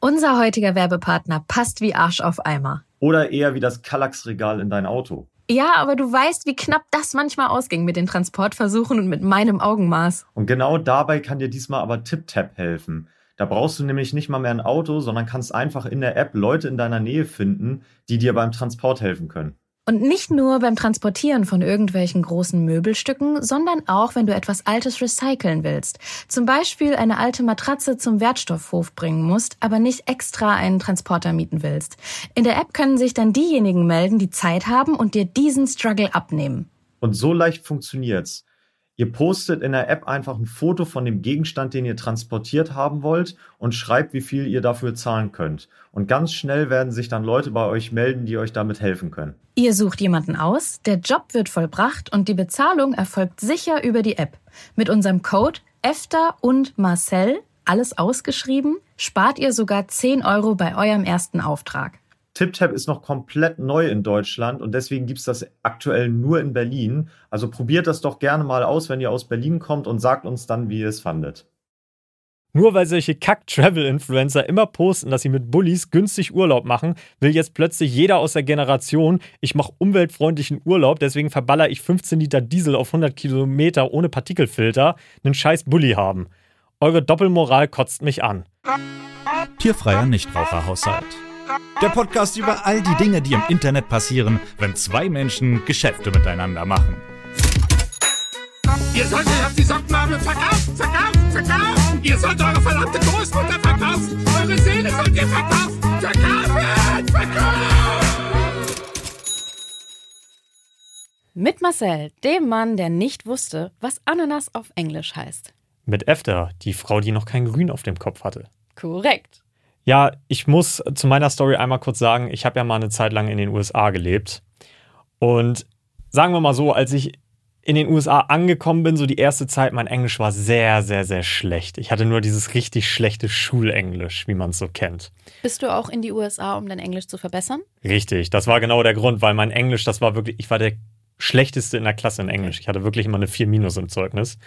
Unser heutiger Werbepartner passt wie Arsch auf Eimer. Oder eher wie das Kallax-Regal in dein Auto. Ja, aber du weißt, wie knapp das manchmal ausging mit den Transportversuchen und mit meinem Augenmaß. Und genau dabei kann dir diesmal aber TipTap helfen. Da brauchst du nämlich nicht mal mehr ein Auto, sondern kannst einfach in der App Leute in deiner Nähe finden, die dir beim Transport helfen können. Und nicht nur beim Transportieren von irgendwelchen großen Möbelstücken, sondern auch, wenn du etwas Altes recyceln willst. Zum Beispiel eine alte Matratze zum Wertstoffhof bringen musst, aber nicht extra einen Transporter mieten willst. In der App können sich dann diejenigen melden, die Zeit haben und dir diesen Struggle abnehmen. Und so leicht funktioniert's. Ihr postet in der App einfach ein Foto von dem Gegenstand, den ihr transportiert haben wollt und schreibt, wie viel ihr dafür zahlen könnt. Und ganz schnell werden sich dann Leute bei euch melden, die euch damit helfen können. Ihr sucht jemanden aus, der Job wird vollbracht und die Bezahlung erfolgt sicher über die App. Mit unserem Code EFTA und Marcel, alles ausgeschrieben, spart ihr sogar 10 Euro bei eurem ersten Auftrag. TipTap ist noch komplett neu in Deutschland und deswegen gibt's das aktuell nur in Berlin. Also probiert das doch gerne mal aus, wenn ihr aus Berlin kommt und sagt uns dann, wie ihr es fandet. Nur weil solche Kack-Travel-Influencer immer posten, dass sie mit Bullies günstig Urlaub machen, will jetzt plötzlich jeder aus der Generation, ich mache umweltfreundlichen Urlaub, deswegen verballer ich 15 Liter Diesel auf 100 Kilometer ohne Partikelfilter, einen scheiß Bulli haben. Eure Doppelmoral kotzt mich an. Tierfreier Nichtraucherhaushalt. Der Podcast über all die Dinge, die im Internet passieren, wenn zwei Menschen Geschäfte miteinander machen. Ihr solltet auf die Sockenmarmel verkaufen, verkaufen, verkaufen. Ihr sollt eure verdammte Großmutter verkaufen. Eure Seele sollt ihr verkaufen. Verkaufen, verkaufen. Mit Marcel, dem Mann, der nicht wusste, was Ananas auf Englisch heißt. Mit Efter, die Frau, die noch kein Grün auf dem Kopf hatte. Korrekt. Ja, ich muss zu meiner Story einmal kurz sagen, ich habe ja mal eine Zeit lang in den USA gelebt. Und sagen wir mal so, als ich in den USA angekommen bin, so die erste Zeit, mein Englisch war sehr, sehr, sehr schlecht. Ich hatte nur dieses richtig schlechte Schulenglisch, wie man es so kennt. Bist du auch in die USA, um dein Englisch zu verbessern? Richtig, das war genau der Grund, weil mein Englisch, das war wirklich, ich war der schlechteste in der Klasse in Englisch. Ich hatte wirklich immer eine 4 Minus im Zeugnis.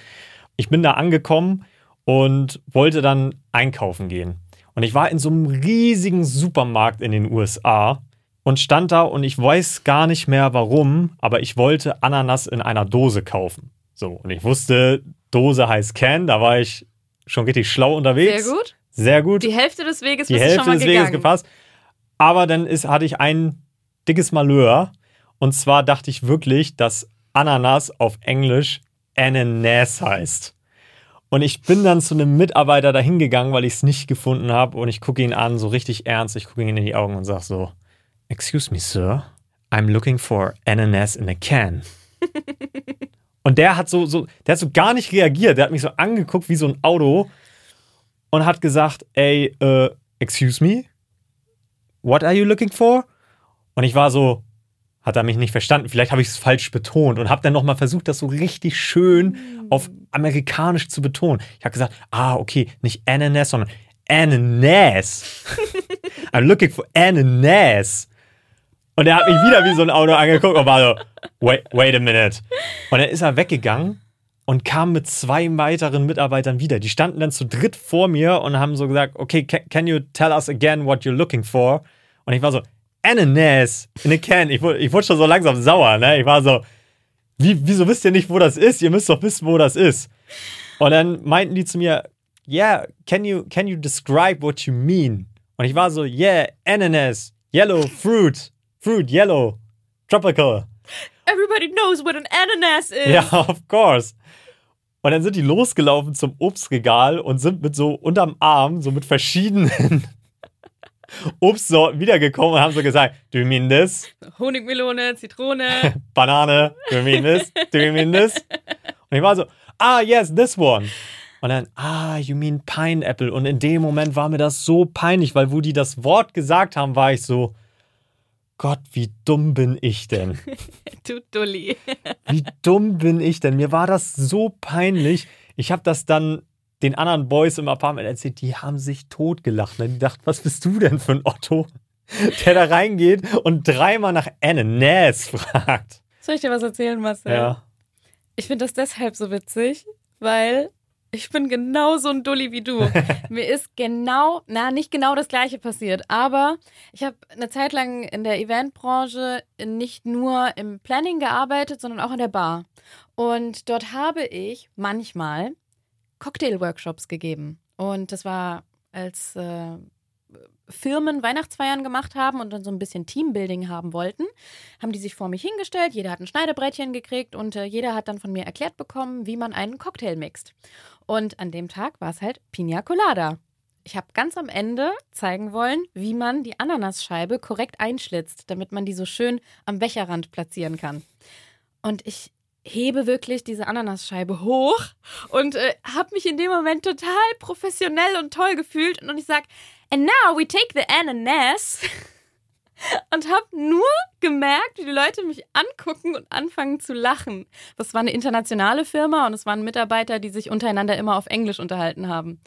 Ich bin da angekommen und wollte dann einkaufen gehen. Und ich war in so einem riesigen Supermarkt in den USA und stand da und ich weiß gar nicht mehr warum, aber ich wollte Ananas in einer Dose kaufen. So, und ich wusste, Dose heißt Can, da war ich schon richtig schlau unterwegs. Sehr gut. Sehr gut. Die Hälfte des Weges Die Hälfte schon mal des Weges gegangen. gepasst. Aber dann ist, hatte ich ein dickes Malheur. Und zwar dachte ich wirklich, dass Ananas auf Englisch Ananas heißt. Und ich bin dann zu einem Mitarbeiter dahin gegangen, weil ich es nicht gefunden habe. Und ich gucke ihn an, so richtig ernst. Ich gucke ihn in die Augen und sage so: Excuse me, sir. I'm looking for ananas in a can. und der hat so, so, der hat so gar nicht reagiert. Der hat mich so angeguckt wie so ein Auto und hat gesagt: Ey, äh, excuse me? What are you looking for? Und ich war so, hat er mich nicht verstanden. Vielleicht habe ich es falsch betont und habe dann nochmal versucht, das so richtig schön auf amerikanisch zu betonen. Ich habe gesagt, ah, okay, nicht Ananas, sondern Ananas. I'm looking for Ananas. Und er hat mich wieder wie so ein Auto angeguckt und war so, wait, wait a minute. Und dann ist er weggegangen und kam mit zwei weiteren Mitarbeitern wieder. Die standen dann zu dritt vor mir und haben so gesagt, okay, can, can you tell us again what you're looking for? Und ich war so, Ananas in a can. Ich, wurde- ich wurde schon so langsam sauer, ne? Ich war so, wie, wieso wisst ihr nicht, wo das ist? Ihr müsst doch wissen, wo das ist. Und dann meinten die zu mir, yeah, can you, can you describe what you mean? Und ich war so, yeah, ananas, yellow, fruit, fruit, yellow, tropical. Everybody knows what an ananas is. Ja, of course. Und dann sind die losgelaufen zum Obstregal und sind mit so unterm Arm, so mit verschiedenen Obstsorten wiedergekommen und haben so gesagt, you mean this? Honigmelone, Zitrone. Banane, you mean this? Do you mean this? Und ich war so, ah, yes, this one. Und dann, ah, you mean Pineapple. Und in dem Moment war mir das so peinlich, weil wo die das Wort gesagt haben, war ich so, Gott, wie dumm bin ich denn? Du Dulli. Wie dumm bin ich denn? Mir war das so peinlich. Ich habe das dann den anderen Boys im Apartment erzählt, die haben sich totgelacht. Die dachten, was bist du denn für ein Otto, der da reingeht und dreimal nach Ananas fragt. Soll ich dir was erzählen, Marcel? Ja. Ich finde das deshalb so witzig, weil ich bin genau so ein Dulli wie du. Mir ist genau, na, nicht genau das Gleiche passiert, aber ich habe eine Zeit lang in der Eventbranche nicht nur im Planning gearbeitet, sondern auch in der Bar. Und dort habe ich manchmal Cocktail-Workshops gegeben. Und das war als äh, Firmen Weihnachtsfeiern gemacht haben und dann so ein bisschen Teambuilding haben wollten, haben die sich vor mich hingestellt. Jeder hat ein Schneiderbrettchen gekriegt und äh, jeder hat dann von mir erklärt bekommen, wie man einen Cocktail mixt. Und an dem Tag war es halt Pina Colada. Ich habe ganz am Ende zeigen wollen, wie man die Ananasscheibe korrekt einschlitzt, damit man die so schön am Becherrand platzieren kann. Und ich hebe wirklich diese Ananasscheibe hoch und äh, habe mich in dem Moment total professionell und toll gefühlt. Und ich sage, and now we take the ananas. Und habe nur gemerkt, wie die Leute mich angucken und anfangen zu lachen. Das war eine internationale Firma und es waren Mitarbeiter, die sich untereinander immer auf Englisch unterhalten haben.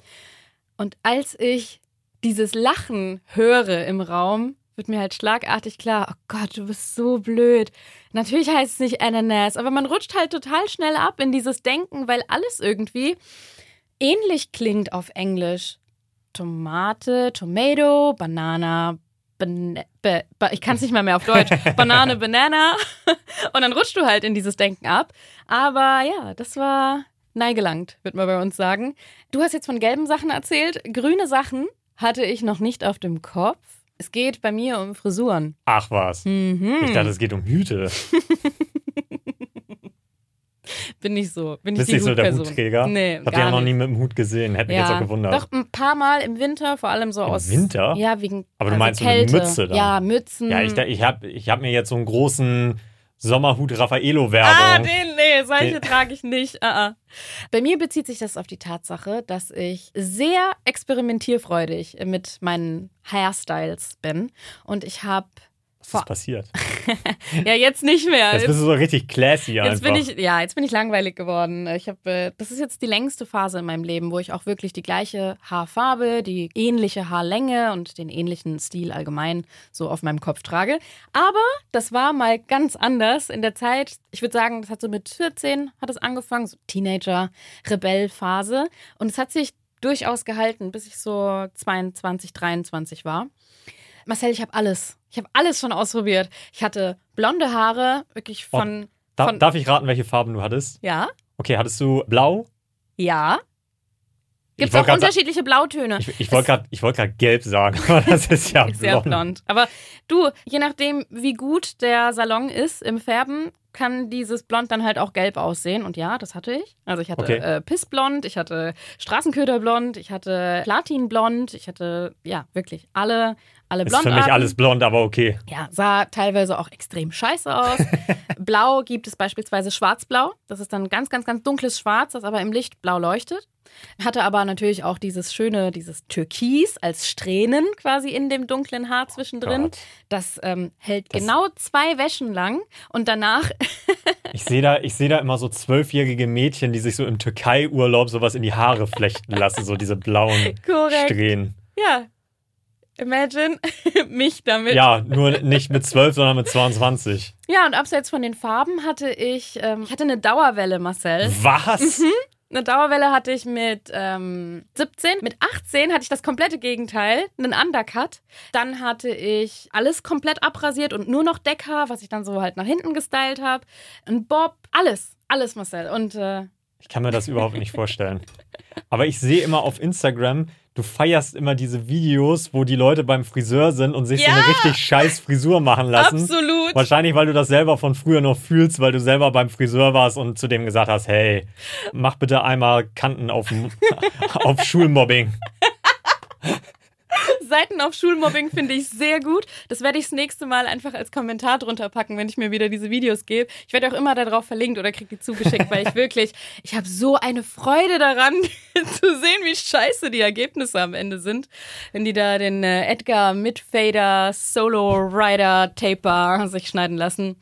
Und als ich dieses Lachen höre im Raum, wird mir halt schlagartig klar, oh Gott, du bist so blöd. Natürlich heißt es nicht Ananas, aber man rutscht halt total schnell ab in dieses Denken, weil alles irgendwie ähnlich klingt auf Englisch. Tomate, Tomato, Banana, ban be ich kann es nicht mal mehr auf Deutsch. Banane, Banana. Und dann rutschst du halt in dieses Denken ab. Aber ja, das war neigelangt, wird man bei uns sagen. Du hast jetzt von gelben Sachen erzählt. Grüne Sachen hatte ich noch nicht auf dem Kopf. Es geht bei mir um Frisuren. Ach was. Mhm. Ich dachte, es geht um Hüte. Bin nicht so. Bin Bist die nicht so der. Hutträger? Nee, Hab ich gar ja noch nie mit dem Hut gesehen. Hätte mich jetzt auch gewundert. Doch ein paar Mal im Winter, vor allem so Im aus. Winter? Ja, wegen. Aber du also meinst so eine Kälte. Mütze dann? Ja, Mützen. Ja, ich, ich habe ich hab mir jetzt so einen großen Sommerhut Raffaello-Werbung. Ah, den, nee, solche Den- trage ich nicht. Ah, ah. Bei mir bezieht sich das auf die Tatsache, dass ich sehr experimentierfreudig mit meinen Hairstyles bin. Und ich habe. Was ist passiert? Ja, jetzt nicht mehr. Jetzt bist du so richtig classy einfach. Jetzt bin ich, ja, jetzt bin ich langweilig geworden. Ich habe, äh, das ist jetzt die längste Phase in meinem Leben, wo ich auch wirklich die gleiche Haarfarbe, die ähnliche Haarlänge und den ähnlichen Stil allgemein so auf meinem Kopf trage. Aber das war mal ganz anders in der Zeit. Ich würde sagen, das hat so mit 14 hat es angefangen, so Teenager, Rebellphase. Und es hat sich durchaus gehalten, bis ich so 22, 23 war. Marcel, ich habe alles. Ich habe alles schon ausprobiert. Ich hatte blonde Haare, wirklich von. Da, von darf ich raten, welche Farben du hattest? ja, Okay, hattest du blau? ja. Gibt es auch unterschiedliche Blautöne. Ich, ich wollte gerade wollt gelb sagen, aber das ist ja blond. blond. Aber du, je nachdem, wie gut der Salon ist im Färben, kann dieses Blond dann halt auch gelb aussehen. Und ja, das hatte ich. Also ich hatte Okay. äh, Pissblond, ich hatte Straßenköderblond, ich hatte Platinblond, ich hatte, ja, wirklich alle, alle Ist für mich alles blond, aber okay. Ja, sah teilweise auch extrem scheiße aus. Blau gibt es beispielsweise Schwarzblau. Das ist dann ganz, ganz, ganz dunkles Schwarz, das aber im Licht blau leuchtet. Hatte aber natürlich auch dieses schöne, dieses Türkis als Strähnen quasi in dem dunklen Haar zwischendrin. Gott. Das ähm, hält Das- genau zwei Wäschen lang und danach, Ich sehe da, ich seh da immer so zwölfjährige Mädchen, die sich so im Türkei-Urlaub sowas in die Haare flechten lassen, so diese blauen korrekt, Strähnen. ja, imagine mich damit. Ja, nur nicht mit zwölf, sondern mit 22. Ja, und abseits von den Farben hatte ich, ähm, ich hatte eine Dauerwelle, Marcel. Was? Mhm. Eine Dauerwelle hatte ich mit ähm, 17. Mit 18 hatte ich das komplette Gegenteil, einen Undercut. Dann hatte ich alles komplett abrasiert und nur noch Deckhaar, was ich dann so halt nach hinten gestylt habe. Ein Bob, alles, alles, Marcel. Und äh, Ich kann mir das überhaupt nicht vorstellen. Aber ich sehe immer auf Instagram, du feierst immer diese Videos, wo die Leute beim Friseur sind und sich so Ja! eine richtig scheiß Frisur machen lassen. absolut. Wahrscheinlich, weil du das selber von früher noch fühlst, weil du selber beim Friseur warst und zu dem gesagt hast, hey, mach bitte einmal Kanten auf, auf Schulmobbing. Seiten auf Schulmobbing finde ich sehr gut. Das werde ich das nächste Mal einfach als Kommentar drunter packen, wenn ich mir wieder diese Videos gebe. Ich werde auch immer darauf verlinkt oder kriege die zugeschickt, weil ich wirklich, ich habe so eine Freude daran, zu sehen, wie scheiße die Ergebnisse am Ende sind. Wenn die da den äh, Edgar Midfader Solo Rider Taper sich schneiden lassen.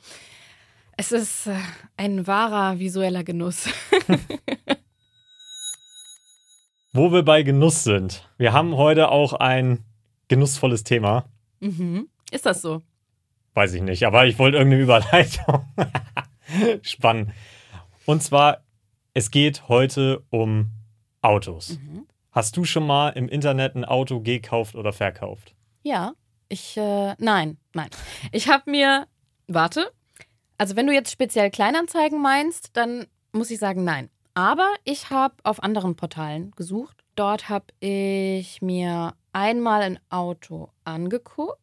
Es ist äh, ein wahrer visueller Genuss. Wo wir bei Genuss sind. Wir haben heute auch ein genussvolles Thema. mhm. Ist das so? Weiß ich nicht, aber ich wollte irgendeine Überleitung spannen. Und zwar, es geht heute um Autos. Mhm. Hast du schon mal im Internet ein Auto gekauft oder verkauft? Ja. Ich, äh, nein, nein. Ich habe mir, warte, also wenn du jetzt speziell Kleinanzeigen meinst, dann muss ich sagen, nein. Aber ich habe auf anderen Portalen gesucht. Dort habe ich mir einmal ein Auto angeguckt.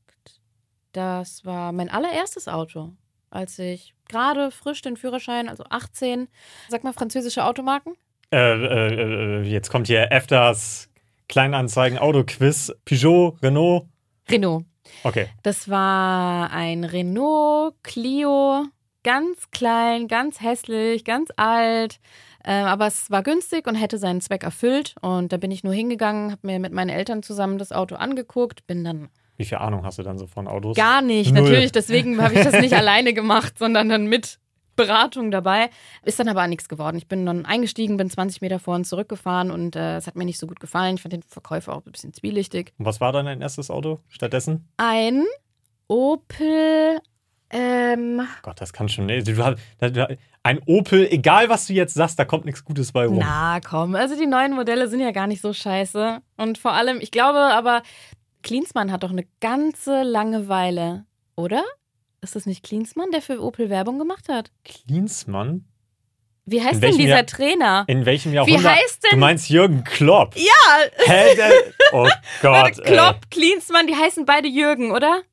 Das war mein allererstes Auto, als ich gerade frisch den Führerschein, also 18, sag mal französische Automarken. Äh, äh, äh, jetzt kommt hier Efters Kleinanzeigen Autoquiz. Peugeot, Renault. Renault. Okay. Das war ein Renault Clio, ganz klein, ganz hässlich, ganz alt. Ähm, aber es war günstig und hätte seinen Zweck erfüllt. Und da bin ich nur hingegangen, habe mir mit meinen Eltern zusammen das Auto angeguckt, bin dann Wie viel Ahnung hast du dann so von Autos? gar nicht, Null. natürlich, deswegen habe ich das nicht alleine gemacht, sondern dann mit Beratung dabei. Ist dann aber auch nichts geworden. Ich bin dann eingestiegen, bin 20 Meter vor und zurückgefahren und äh, es hat mir nicht so gut gefallen. Ich fand den Verkäufer auch ein bisschen zwielichtig. Und was war dann dein erstes Auto stattdessen? Ein Opel, ähm, Gott, das kann schon. nee, Du, du, ein Opel, egal was du jetzt sagst, da kommt nichts Gutes bei rum. Na komm, also die neuen Modelle sind ja gar nicht so scheiße. Und vor allem, ich glaube aber, Klinsmann hat doch eine ganze Langeweile, oder? Ist das nicht Klinsmann, der für Opel Werbung gemacht hat? Klinsmann? Wie heißt denn dieser Jahr- Trainer? In welchem Jahrhundert? heißt denn- Du meinst Jürgen Klopp? Ja, Hä? Der, oh Gott. ey. Klopp, Klinsmann, die heißen beide Jürgen, oder?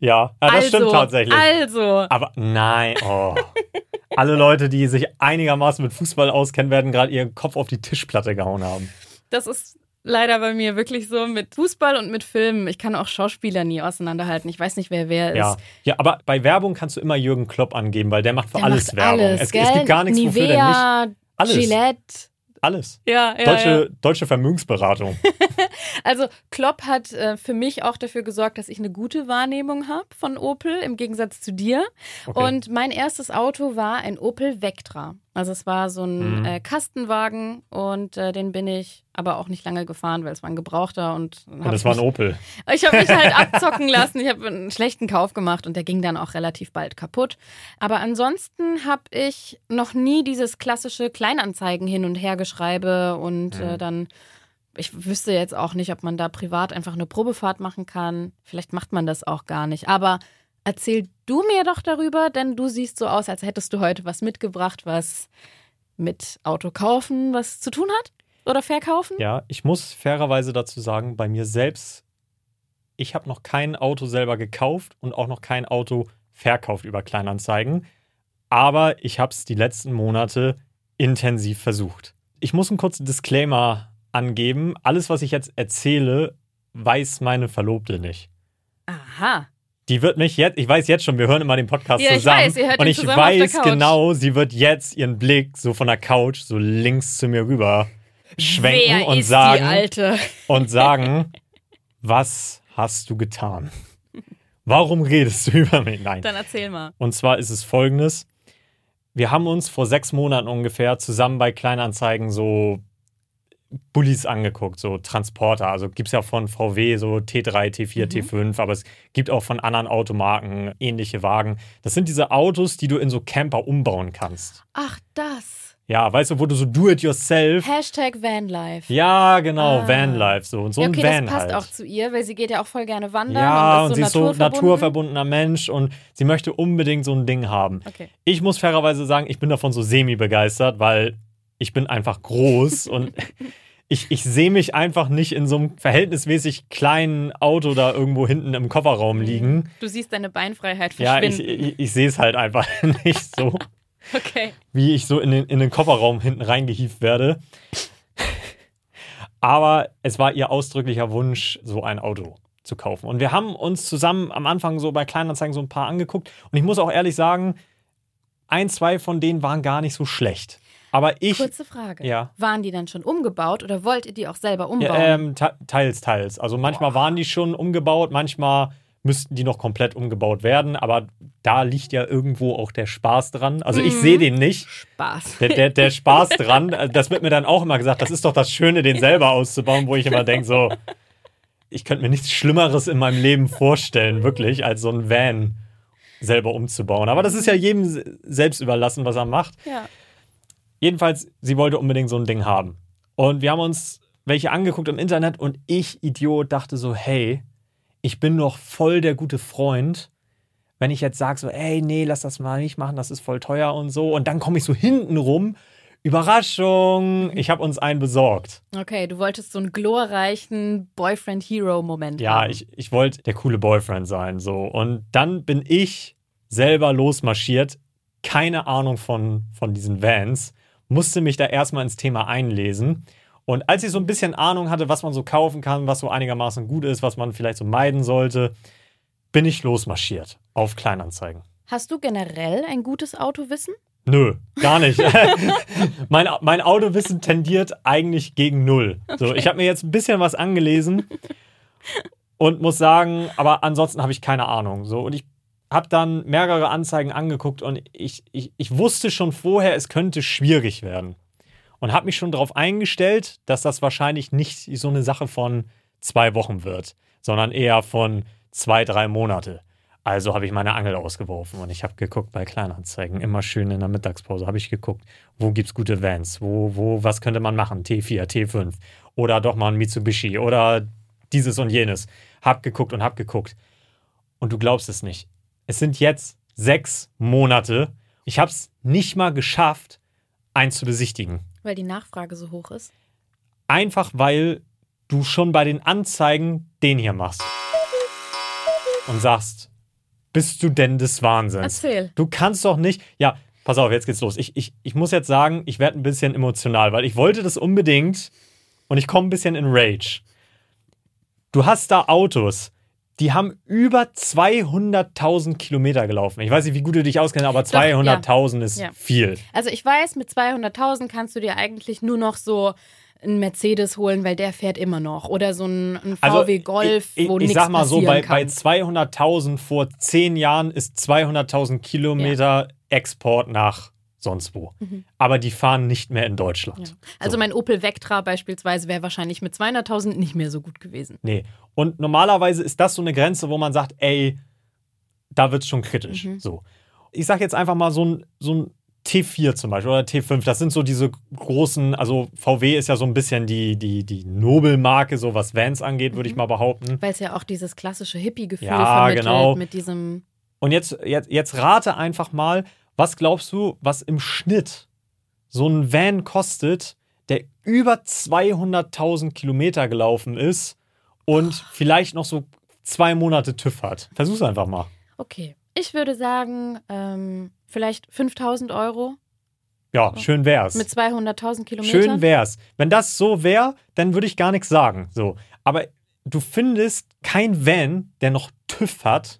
Ja, ja das also, stimmt tatsächlich. Also, Aber nein, oh. Alle Leute, die sich einigermaßen mit Fußball auskennen, werden gerade ihren Kopf auf die Tischplatte gehauen haben. das ist leider bei mir wirklich so mit Fußball und mit Filmen. Ich kann auch Schauspieler nie auseinanderhalten. Ich weiß nicht, wer wer ist. Ja. ja, aber bei Werbung kannst du immer Jürgen Klopp angeben, weil der macht für Der alles macht Werbung. Alles, es, es gibt gar nichts, wofür der nicht. Nivea, Alles. Gillette. Alles. Ja, ja, Deutsche, ja. deutsche Vermögensberatung. Also Klopp hat äh, für mich auch dafür gesorgt, dass ich eine gute Wahrnehmung habe von Opel im Gegensatz zu dir. Okay. Und mein erstes Auto war ein Opel Vectra. Also es war so ein Mhm. äh, Kastenwagen und äh, den bin ich aber auch nicht lange gefahren, weil es war ein Gebrauchter und, Und es war ein Opel. ich habe mich halt abzocken lassen. Ich habe einen schlechten Kauf gemacht und der ging dann auch relativ bald kaputt. Aber ansonsten habe ich noch nie dieses klassische Kleinanzeigen hin und her geschreibe und Mhm. äh, dann ich wüsste jetzt auch nicht, ob man da privat einfach eine Probefahrt machen kann. Vielleicht macht man das auch gar nicht. Aber erzähl du mir doch darüber, denn du siehst so aus, als hättest du heute was mitgebracht, was mit Auto kaufen was zu tun hat oder verkaufen. Ja, ich muss fairerweise dazu sagen, bei mir selbst, ich habe noch kein Auto selber gekauft und auch noch kein Auto verkauft über Kleinanzeigen. Aber ich habe es die letzten Monate intensiv versucht. Ich muss einen kurzen Disclaimer angeben. Alles, was ich jetzt erzähle, weiß meine Verlobte nicht. Aha. Die wird mich jetzt, ich weiß jetzt schon, wir hören immer den Podcast Ja, ich zusammen. weiß, ihr hört und ihn ich zusammen auf der weiß genau, sie wird jetzt ihren Blick so von der Couch so links zu mir rüber schwenken Wer und ist sagen, die Alte? und sagen, was hast du getan? Warum redest du über mich? Nein. Dann erzähl mal. Und zwar ist es folgendes. Wir haben uns vor sechs Monaten ungefähr zusammen bei Kleinanzeigen so Bullis angeguckt, so Transporter. Also gibt es ja von VW so T3, T4, T5, aber es gibt auch von anderen Automarken ähnliche Wagen. Das sind diese Autos, die du in so Camper umbauen kannst. Ach, das. Ja, weißt du, wo du so do-it-yourself. Hashtag Vanlife. Ja, genau, Ah. Vanlife so und so Ja, ein okay, Van das passt halt. auch zu ihr, weil sie geht ja auch voll gerne wandern Ja, und, und sie ist so so naturverbunden. naturverbundener Mensch und sie möchte unbedingt so ein Ding haben. Okay. Ich muss fairerweise sagen, ich bin davon so semi-begeistert, weil ich bin einfach groß und ich, ich sehe mich einfach nicht in so einem verhältnismäßig kleinen Auto da irgendwo hinten im Kofferraum liegen. Du siehst deine Beinfreiheit Ja, ich, verschwinden. ich, ich sehe es halt einfach nicht so, okay. wie ich so in den, in den Kofferraum hinten reingehievt werde. Aber es war ihr ausdrücklicher Wunsch, so ein Auto. zu kaufen. Und wir haben uns zusammen am Anfang so bei Kleinanzeigen so ein paar angeguckt. Und ich muss auch ehrlich sagen, ein, zwei von denen waren gar nicht so schlecht. Aber ich. Kurze Frage. Ja. Waren die dann schon umgebaut oder wollt ihr die auch selber Ja, umbauen? ähm, te- teils, teils. Also manchmal waren die schon umgebaut, manchmal müssten die noch komplett umgebaut werden, aber da liegt ja irgendwo auch der Spaß dran. Also ich sehe den nicht. Spaß. Der, der, der Spaß dran, äh, das wird mir dann auch immer gesagt, das ist doch das Schöne, den selber auszubauen, wo ich immer denke, so, ich könnte mir nichts Schlimmeres in meinem Leben vorstellen, wirklich, als so ein Van selber umzubauen. Aber das ist ja jedem se- selbst überlassen, was er macht. Ja. Jedenfalls, sie wollte unbedingt so ein Ding haben. Und wir haben uns welche angeguckt im Internet und ich, Idiot, dachte so, hey, ich bin doch voll der gute Freund. Wenn ich jetzt sage so, ey, nee, lass das mal nicht machen, das ist voll teuer und so. Und dann komme ich so hinten rum. Überraschung, ich habe uns einen besorgt. Okay, du wolltest so einen glorreichen Boyfriend-Hero-Moment Ja, haben. ich, ich wollte der coole Boyfriend sein, so. Und dann bin ich selber losmarschiert. Keine Ahnung von, von diesen Vans. Musste mich da erstmal ins Thema einlesen. Und als ich so ein bisschen Ahnung hatte, was man so kaufen kann, was so einigermaßen gut ist, was man vielleicht so meiden sollte, bin ich losmarschiert auf Kleinanzeigen. Hast du generell ein gutes Autowissen? Nö, gar nicht. mein, mein Autowissen tendiert eigentlich gegen null. So, ich habe mir jetzt ein bisschen was angelesen und muss sagen, aber ansonsten habe ich keine Ahnung. So, und ich habe dann mehrere Anzeigen angeguckt und ich, ich, ich wusste schon vorher, es könnte schwierig werden. Und habe mich schon darauf eingestellt, dass das wahrscheinlich nicht so eine Sache von zwei Wochen wird, sondern eher von zwei, drei Monate. Also habe ich meine Angel ausgeworfen und ich habe geguckt bei Kleinanzeigen, immer schön in der Mittagspause habe ich geguckt, wo gibt's gute Vans, wo, wo, was könnte man machen, T4, T5 oder doch mal ein Mitsubishi oder dieses und jenes. Hab geguckt und hab geguckt. Und du glaubst es nicht. Es sind jetzt sechs Monate. Ich habe es nicht mal geschafft, eins zu besichtigen. Weil die Nachfrage so hoch ist. Einfach weil du schon bei den Anzeigen den hier machst. Und sagst, bist du denn des Wahnsinns? Erzähl. Du kannst doch nicht. Ja, pass auf, jetzt geht's los. Ich, ich, ich muss jetzt sagen, ich werde ein bisschen emotional, weil ich wollte das unbedingt und ich komme ein bisschen in Rage. Du hast da Autos, die haben über 200.000 Kilometer gelaufen. Ich weiß nicht, wie gut du dich auskennst, aber 200.000 ist Ja. viel. Also ich weiß, mit 200.000 kannst du dir eigentlich nur noch so einen Mercedes holen, weil der fährt immer noch. Oder so ein, ein VW Golf, Also, ich, wo ich, ich nichts sag mal so, passieren bei, bei kann. 200.000 vor zehn Jahren ist 200.000 Kilometer Export nach sonst wo. Aber die fahren nicht mehr in Deutschland. Mhm. Ja. Also So. mein Opel Vectra beispielsweise wäre wahrscheinlich mit 200.000 nicht mehr so gut gewesen. Nee. Und normalerweise ist das so eine Grenze, wo man sagt, ey, da wird's schon kritisch. Mhm. So. Ich sag jetzt einfach mal so ein, so ein T4 zum Beispiel oder T5, das sind so diese großen, also VW ist ja so ein bisschen die, die, die Nobelmarke, so was Vans angeht, würde ich mal behaupten. Weil es ja auch dieses klassische Hippie-Gefühl Ja, vermittelt genau. mit diesem. Und jetzt, jetzt, jetzt rate einfach mal, was glaubst du, was im Schnitt so ein Van kostet, der über 200.000 Kilometer gelaufen ist und vielleicht noch so zwei Monate TÜV hat? Versuch's einfach mal. Okay. Ich würde sagen, ähm, vielleicht 5000 Euro Ja, schön wär's. mit 200.000 Kilometern. Schön wär's. Wenn das so wäre, dann würde ich gar nichts sagen. So. Aber du findest kein Van, der noch TÜV hat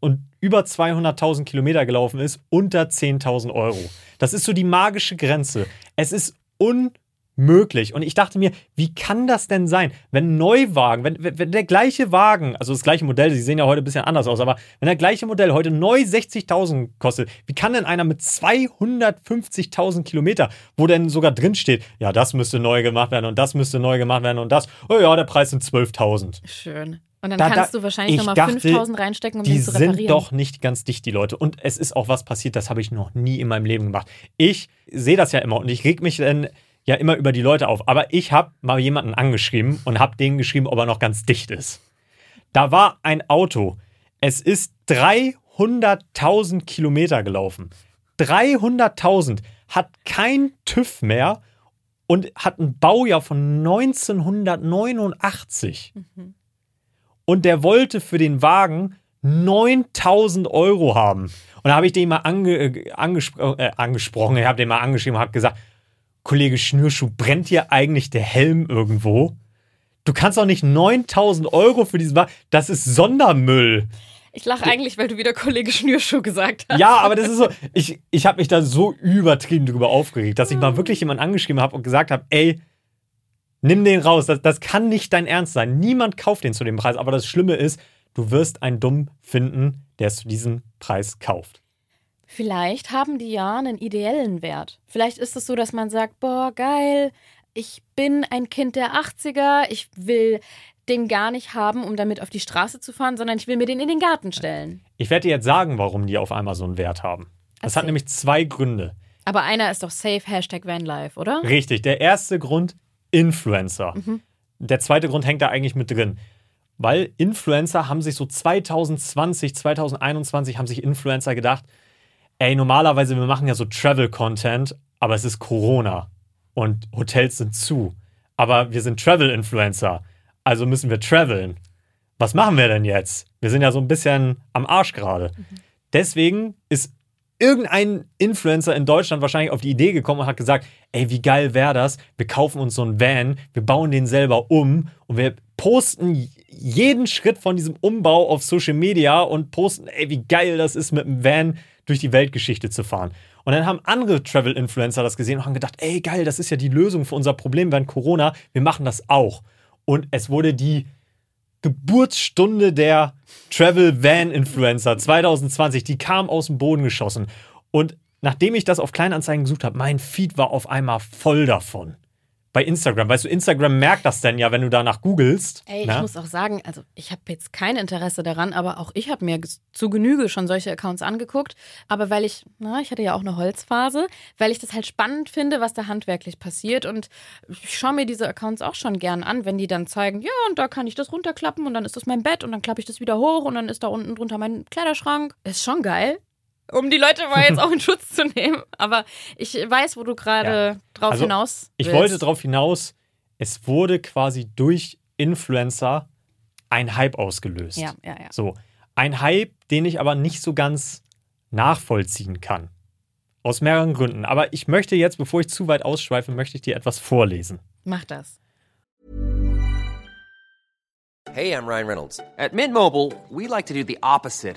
und über 200.000 Kilometer gelaufen ist, unter 10.000 Euro. Das ist so die magische Grenze. Es ist unmöglich. Und ich dachte mir, wie kann das denn sein? Wenn Neuwagen, wenn, wenn der gleiche Wagen, also das gleiche Modell, sie sehen ja heute ein bisschen anders aus, aber wenn der gleiche Modell heute neu 60.000 kostet, wie kann denn einer mit 250.000 Kilometer, wo denn sogar drin steht, ja, das müsste neu gemacht werden und das müsste neu gemacht werden und das, oh ja, der Preis sind 12.000. Schön. Und dann Da- kannst da- du wahrscheinlich ich nochmal dachte, 5000 reinstecken, um die den zu sind reparieren. doch nicht ganz dicht, die Leute. Und es ist auch was passiert, das habe ich noch nie in meinem Leben gemacht. Ich sehe das ja immer und ich reg mich dann ja immer über die Leute auf. Aber ich habe mal jemanden angeschrieben und habe denen geschrieben, ob er noch ganz dicht ist. Da war ein Auto. Es ist 300.000 Kilometer gelaufen. 300.000 hat kein TÜV mehr und hat ein Baujahr von 1989 und der wollte für den Wagen 9000 Euro haben. Und da habe ich den mal ange, äh, angespro äh, angesprochen, ich habe den mal angeschrieben und habe gesagt, Kollege Schnürschuh, brennt hier eigentlich der Helm irgendwo? Du kannst doch nicht 9000 Euro für diesen Wagen. Das ist Sondermüll. Ich lache eigentlich, weil du wieder Kollege Schnürschuh gesagt hast. Ja, aber das ist so, ich, ich habe mich da so übertrieben drüber aufgeregt, dass ich mal wirklich jemanden angeschrieben habe und gesagt habe, ey, nimm den raus, das, das kann nicht dein Ernst sein. Niemand kauft den zu dem Preis. Aber das Schlimme ist, du wirst einen Dumm finden, der es zu diesem Preis kauft. Vielleicht haben die ja einen ideellen Wert. Vielleicht ist es so, dass man sagt, boah, geil, ich bin ein Kind der 80er, ich will den gar nicht haben, um damit auf die Straße zu fahren, sondern ich will mir den in den Garten stellen. Ich werde dir jetzt sagen, warum die auf einmal so einen Wert haben. Das hat Erzähl. nämlich zwei Gründe. Aber einer ist doch safe, Hashtag Vanlife, oder? Richtig. Der erste Grund, Influencer. Der zweite Grund hängt da eigentlich mit drin. Weil Influencer haben sich so 2020, 2021 haben sich Influencer gedacht, ey, normalerweise, wir machen ja so Travel-Content, aber es ist Corona und Hotels sind zu. Aber wir sind Travel-Influencer, also müssen wir traveln. Was machen wir denn jetzt? Wir sind ja so ein bisschen am Arsch gerade. Deswegen ist irgendein Influencer in Deutschland wahrscheinlich auf die Idee gekommen und hat gesagt, ey, wie geil wäre das? Wir kaufen uns so einen Van, wir bauen den selber um und wir posten jeden Schritt von diesem Umbau auf Social Media und posten, ey, wie geil das ist, mit einem Van durch die Weltgeschichte zu fahren. Und dann haben andere Travel-Influencer das gesehen und haben gedacht, ey, geil, das ist ja die Lösung für unser Problem während Corona. Wir machen das auch. Und es wurde die Geburtsstunde der Travel Van Influencer 2020, die kam aus dem Boden geschossen. Und nachdem ich das auf Kleinanzeigen gesucht habe, mein Feed war auf einmal voll davon. Bei Instagram. Weißt du, Instagram merkt das denn ja, wenn du danach googelst. Ey, ich ne? muss auch sagen, also ich habe jetzt kein Interesse daran, aber auch ich habe mir zu Genüge schon solche Accounts angeguckt. Aber weil ich, na, ich hatte ja auch eine Holzphase, weil ich das halt spannend finde, was da handwerklich passiert. Und ich schaue mir diese Accounts auch schon gern an, wenn die dann zeigen, ja, und da kann ich das runterklappen und dann ist das mein Bett und dann klappe ich das wieder hoch und dann ist da unten drunter mein Kleiderschrank. Ist schon geil. Um die Leute mal jetzt auch in Schutz zu nehmen. Aber ich weiß, wo du gerade drauf Also, hinaus Ich willst. wollte darauf hinaus, es wurde quasi durch Influencer ein Hype ausgelöst. Ja, ja, ja. So, ein Hype, den ich aber nicht so ganz nachvollziehen kann. Aus mehreren Gründen. Aber ich möchte jetzt, bevor ich zu weit ausschweife, möchte ich dir etwas vorlesen. Mach das. Hey, I'm Ryan Reynolds. At Mint Mobile, we like to do the opposite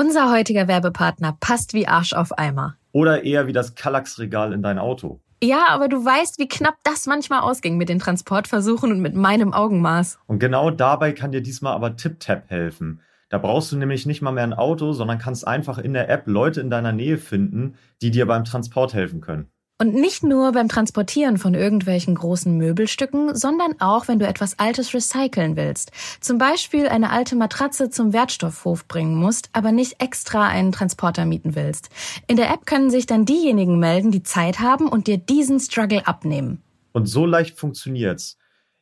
Unser heutiger Werbepartner passt wie Arsch auf Eimer. Oder eher wie das Kallax-Regal in dein Auto. Ja, aber du weißt, wie knapp das manchmal ausging mit den Transportversuchen und mit meinem Augenmaß. Und genau dabei kann dir diesmal aber TipTap helfen. Da brauchst du nämlich nicht mal mehr ein Auto, sondern kannst einfach in der App Leute in deiner Nähe finden, die dir beim Transport helfen können. Und nicht nur beim Transportieren von irgendwelchen großen Möbelstücken, sondern auch, wenn du etwas Altes recyceln willst. Zum Beispiel eine alte Matratze zum Wertstoffhof bringen musst, aber nicht extra einen Transporter mieten willst. In der App können sich dann diejenigen melden, die Zeit haben und dir diesen Struggle abnehmen. Und so leicht funktioniert's.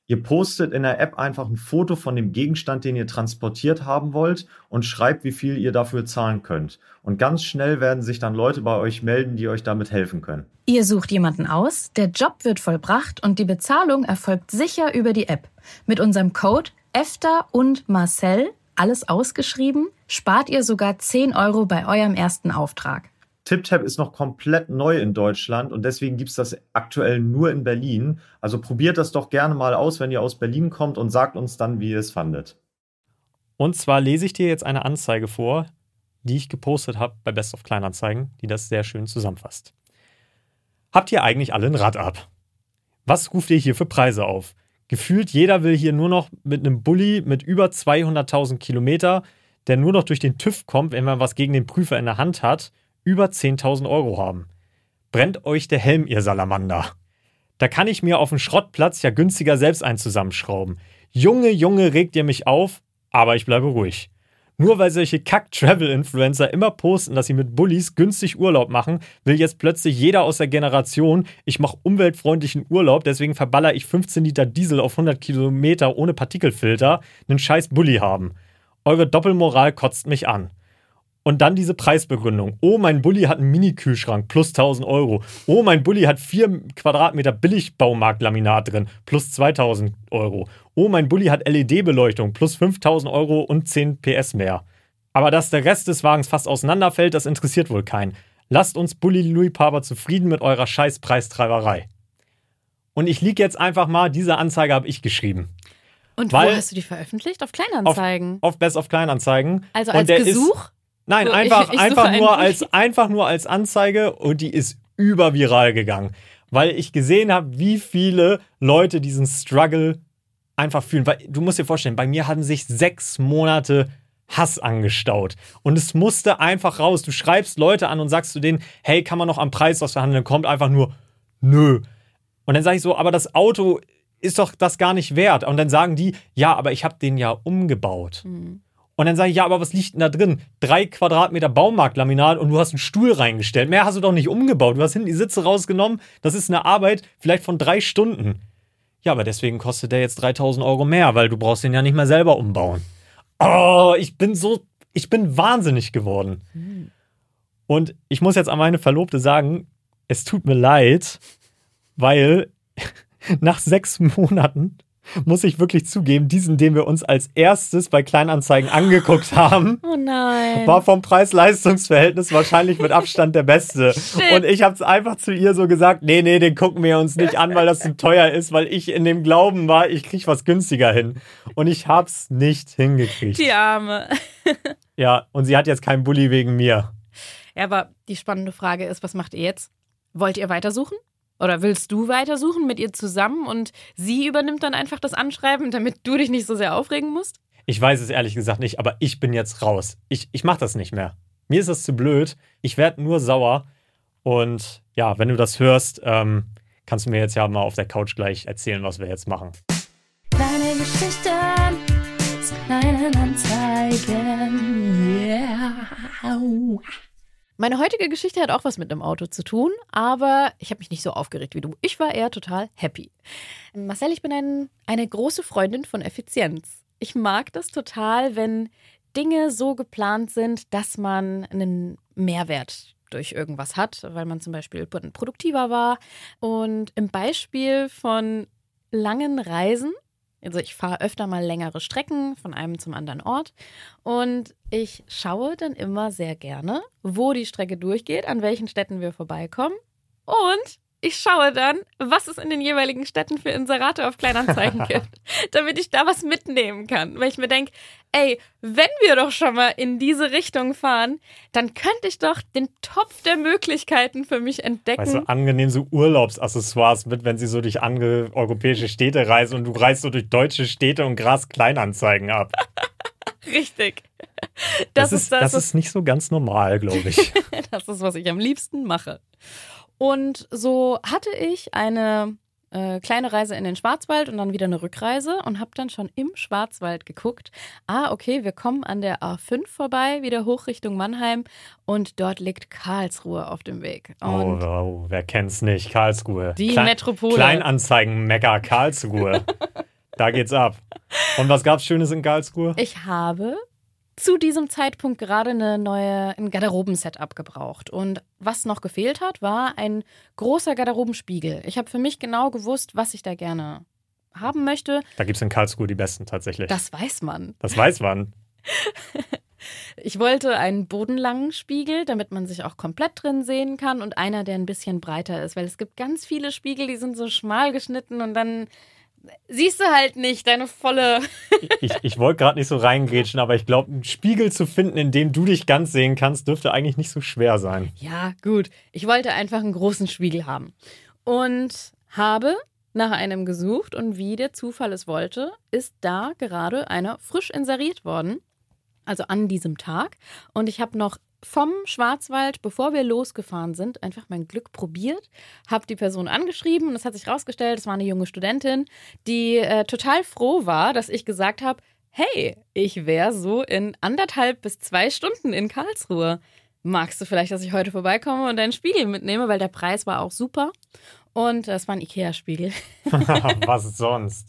Ihr postet in der App einfach ein Foto von dem Gegenstand, den ihr transportiert haben wollt und schreibt, wie viel ihr dafür zahlen könnt. Und ganz schnell werden sich dann Leute bei euch melden, die euch damit helfen können. Ihr sucht jemanden aus, der Job wird vollbracht und die Bezahlung erfolgt sicher über die App. Mit unserem Code EFTA und Marcel, alles ausgeschrieben, spart ihr sogar 10 Euro bei eurem ersten Auftrag. TipTap ist noch komplett neu in Deutschland und deswegen gibt's das aktuell nur in Berlin. Also probiert das doch gerne mal aus, wenn ihr aus Berlin kommt und sagt uns dann, wie ihr es fandet. Und zwar lese ich dir jetzt eine Anzeige vor, die ich gepostet habe bei Best of Kleinanzeigen, die das sehr schön zusammenfasst. Habt ihr eigentlich alle ein Rad ab? Was ruft ihr hier für Preise auf? Gefühlt jeder will hier nur noch mit einem Bulli mit über 200.000 Kilometer, der nur noch durch den TÜV kommt, wenn man was gegen den Prüfer in der Hand hat, über 10.000 Euro haben. Brennt euch der Helm, ihr Salamander. Da kann ich mir auf dem Schrottplatz ja günstiger selbst einen zusammenschrauben. Junge, Junge, regt ihr mich auf, aber ich bleibe ruhig. Nur weil solche Kack-Travel-Influencer immer posten, dass sie mit Bullies günstig Urlaub machen, will jetzt plötzlich jeder aus der Generation, ich mache umweltfreundlichen Urlaub, deswegen verballer ich 15 Liter Diesel auf 100 Kilometer ohne Partikelfilter, einen scheiß Bulli haben. Eure Doppelmoral kotzt mich an. Und dann diese Preisbegründung. Oh, mein Bulli hat einen Mini-Kühlschrank plus 1000 Euro. Oh, mein Bulli hat 4 Quadratmeter Billigbaumarktlaminat drin plus 2000 Euro. Oh, mein Bulli hat LED-Beleuchtung plus 5000 Euro und 10 PS mehr. Aber dass der Rest des Wagens fast auseinanderfällt, das interessiert wohl keinen. Lasst uns Bulli Louis Paber zufrieden mit eurer scheiß Preistreiberei. Und ich lieg jetzt einfach mal, diese Anzeige habe ich geschrieben. Und Weil- wo hast du die veröffentlicht? Auf Kleinanzeigen. Auf Best of Kleinanzeigen. also Und als der Gesuch? Ist, nein, So, einfach, ich- ich einfach, nur als, einfach nur als Anzeige und die ist überviral gegangen. Weil ich gesehen habe, wie viele Leute diesen Struggle einfach fühlen. Weil du musst dir vorstellen, bei mir hatten sich sechs Monate Hass angestaut. Und es musste einfach raus. Du schreibst Leute an und sagst zu denen, hey, kann man noch am Preis was verhandeln? Kommt einfach nur, nö. Und dann sage ich so, aber das Auto ist doch das gar nicht wert. Und dann sagen die, ja, aber ich habe den ja umgebaut. Und dann sage ich, ja, aber was liegt denn da drin? Drei Quadratmeter Baumarktlaminat und du hast einen Stuhl reingestellt. Mehr hast du doch nicht umgebaut. Du hast hinten die Sitze rausgenommen. Das ist eine Arbeit vielleicht von drei Stunden. Ja, aber deswegen kostet der jetzt 3000 Euro mehr, weil du brauchst den ja nicht mehr selber umbauen. Oh, ich bin so, ich bin wahnsinnig geworden. Und ich muss jetzt an meine Verlobte sagen, es tut mir leid, weil nach sechs Monaten muss ich wirklich zugeben, diesen, den wir uns als erstes bei Kleinanzeigen angeguckt haben, Oh nein. war vom Preis-Leistungs-Verhältnis wahrscheinlich mit Abstand der beste. Und ich habe es einfach zu ihr so gesagt, nee, nee, den gucken wir uns nicht an, weil das zu teuer ist, weil ich in dem Glauben war, ich krieg was günstiger hin. Und ich hab's nicht hingekriegt. Die Arme. Ja, und sie hat jetzt keinen Bulli wegen mir. Ja, aber die spannende Frage ist, was macht ihr jetzt? Wollt ihr weitersuchen? Oder willst du weitersuchen mit ihr zusammen und sie übernimmt dann einfach das Anschreiben, damit du dich nicht so sehr aufregen musst? Ich weiß es ehrlich gesagt nicht, aber ich bin jetzt raus. Ich, ich mach das nicht mehr. Mir ist das zu blöd. Ich werde nur sauer. Und ja, wenn du das hörst, ähm, kannst du mir jetzt ja mal auf der Couch gleich erzählen, was wir jetzt machen. Kleine Geschichten zu kleinen Anzeigen. Yeah. Meine heutige Geschichte hat auch was mit einem Auto zu tun, aber ich habe mich nicht so aufgeregt wie du. Ich war eher total happy. Marcel, ich bin ein, eine große Freundin von Effizienz. Ich mag das total, wenn Dinge so geplant sind, dass man einen Mehrwert durch irgendwas hat, weil man zum Beispiel produktiver war. Und im Beispiel von langen Reisen also ich fahre öfter mal längere Strecken von einem zum anderen Ort. Und ich schaue dann immer sehr gerne, wo die Strecke durchgeht, an welchen Städten wir vorbeikommen und ich schaue dann, was es in den jeweiligen Städten für Inserate auf Kleinanzeigen gibt, damit ich da was mitnehmen kann. Weil ich mir denke, ey, wenn wir doch schon mal in diese Richtung fahren, dann könnte ich doch den Topf der Möglichkeiten für mich entdecken. Weißt du, angenehm so Urlaubsaccessoires mit, wenn sie so durch europäische Städte reisen und du reist so durch deutsche Städte und gras Kleinanzeigen ab. Richtig. Das, ist, das, ist nicht so ganz normal, glaube ich. Das ist, was ich am liebsten mache. Und so hatte ich eine äh, kleine Reise in den Schwarzwald und dann wieder eine Rückreise und habe dann schon im Schwarzwald geguckt. Ah, okay, wir kommen an der A5 vorbei, wieder hoch Richtung Mannheim und dort liegt Karlsruhe auf dem Weg. Oh, Und oh, wer kennt's nicht? Karlsruhe. Die Metropole. Kleinanzeigen-Mecker Karlsruhe. da geht's ab. Und was gab's Schönes in Karlsruhe? ich habe zu diesem Zeitpunkt gerade eine neue, ein Garderobensetup gebraucht. Und was noch gefehlt hat, war ein großer Garderobenspiegel. Ich habe für mich genau gewusst, was ich da gerne haben möchte. Da gibt's in Karlsruhe die besten tatsächlich. Das weiß man. das weiß man. Ich wollte einen bodenlangen Spiegel, damit man sich auch komplett drin sehen kann und einer, der ein bisschen breiter ist, weil es gibt ganz viele Spiegel, die sind so schmal geschnitten und dann siehst du halt nicht deine volle. Ich, ich wollte gerade nicht so reingrätschen, aber ich glaube, einen Spiegel zu finden, in dem du dich ganz sehen kannst, dürfte eigentlich nicht so schwer sein. Ja, gut. Ich wollte einfach einen großen Spiegel haben und habe nach einem gesucht und wie der Zufall es wollte, ist da gerade einer frisch inseriert worden. Also an diesem Tag. Und ich habe noch vom Schwarzwald, bevor wir losgefahren sind, einfach mein Glück probiert, habe die Person angeschrieben und es hat sich rausgestellt, es war eine junge Studentin, die äh, total froh war, dass ich gesagt habe, hey, ich wäre so in anderthalb bis zwei Stunden in Karlsruhe. Magst du vielleicht, dass ich heute vorbeikomme und deinen Spiegel mitnehme, weil der Preis war auch super. Und das war ein Ikea-Spiegel. Was sonst?